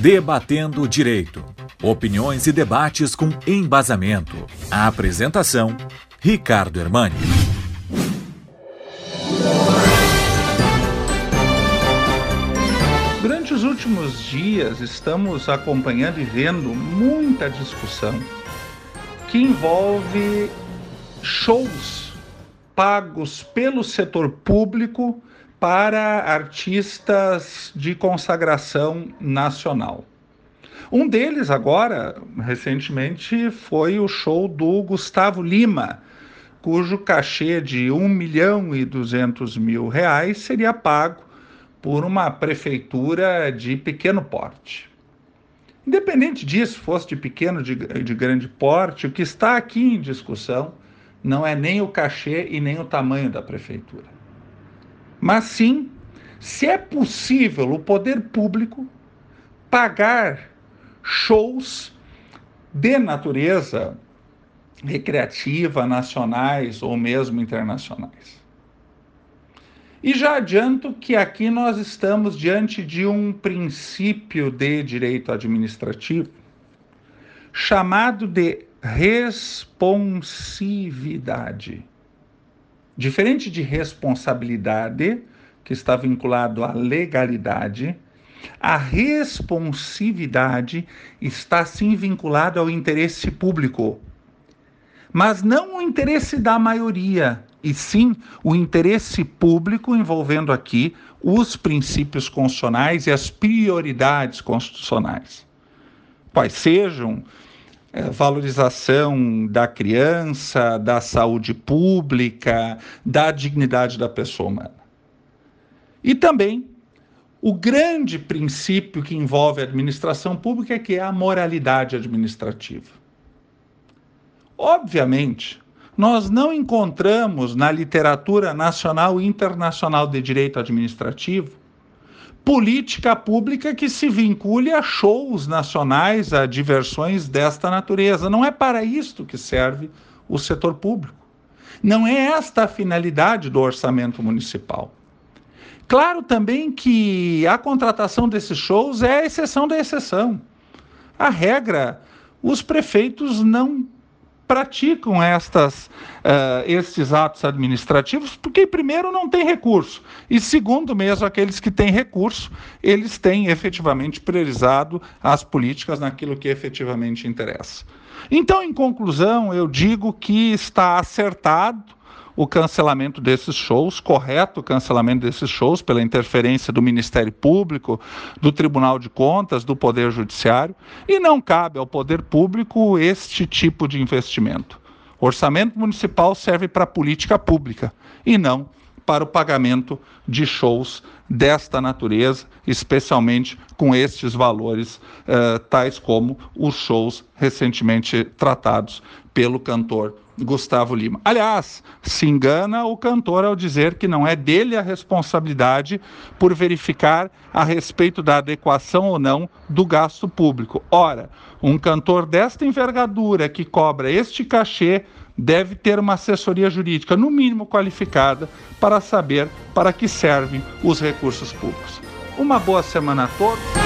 Debatendo Direito. Opiniões e debates com embasamento. A apresentação: Ricardo Hermani. Durante os últimos dias, estamos acompanhando e vendo muita discussão que envolve shows pagos pelo setor público para artistas de consagração nacional. Um deles, agora, recentemente, foi o show do Gustavo Lima, cujo cachê de 1 milhão e 200 mil reais seria pago por uma prefeitura de pequeno porte. Independente disso, fosse de pequeno, de, de grande porte, o que está aqui em discussão não é nem o cachê e nem o tamanho da prefeitura mas sim se é possível o poder público pagar shows de natureza recreativa, nacionais ou mesmo internacionais. E já adianto que aqui nós estamos diante de um princípio de direito administrativo chamado de responsividade. Diferente de responsabilidade, que está vinculado à legalidade, a responsividade está sim vinculada ao interesse público. Mas não o interesse da maioria, e sim o interesse público envolvendo aqui os princípios constitucionais e as prioridades constitucionais. Quais sejam é, valorização da criança, da saúde pública, da dignidade da pessoa humana. E também o grande princípio que envolve a administração pública é que é a moralidade administrativa. Obviamente, nós não encontramos na literatura nacional e internacional de direito administrativo política pública que se vincule a shows nacionais, a diversões desta natureza. Não é para isto que serve o setor público. Não é esta a finalidade do orçamento municipal. Claro também que a contratação desses shows é a exceção da exceção. A regra, os prefeitos não praticam estas, uh, estes atos administrativos, porque, primeiro, não tem recurso, e, segundo, mesmo aqueles que têm recurso, eles têm efetivamente priorizado as políticas naquilo que efetivamente interessa. Então, em conclusão, eu digo que está acertado o cancelamento desses shows, correto cancelamento desses shows pela interferência do Ministério Público, do Tribunal de Contas, do Poder Judiciário, e não cabe ao Poder Público este tipo de investimento. O orçamento municipal serve para política pública e não para o pagamento de shows desta natureza, especialmente com estes valores, eh, tais como os shows recentemente tratados pelo cantor Gustavo Lima. Aliás, se engana o cantor ao dizer que não é dele a responsabilidade por verificar a respeito da adequação ou não do gasto público. Ora, um cantor desta envergadura que cobra este cachê deve ter uma assessoria jurídica, no mínimo qualificada, para saber para que servem os recursos públicos. Uma boa semana a todos.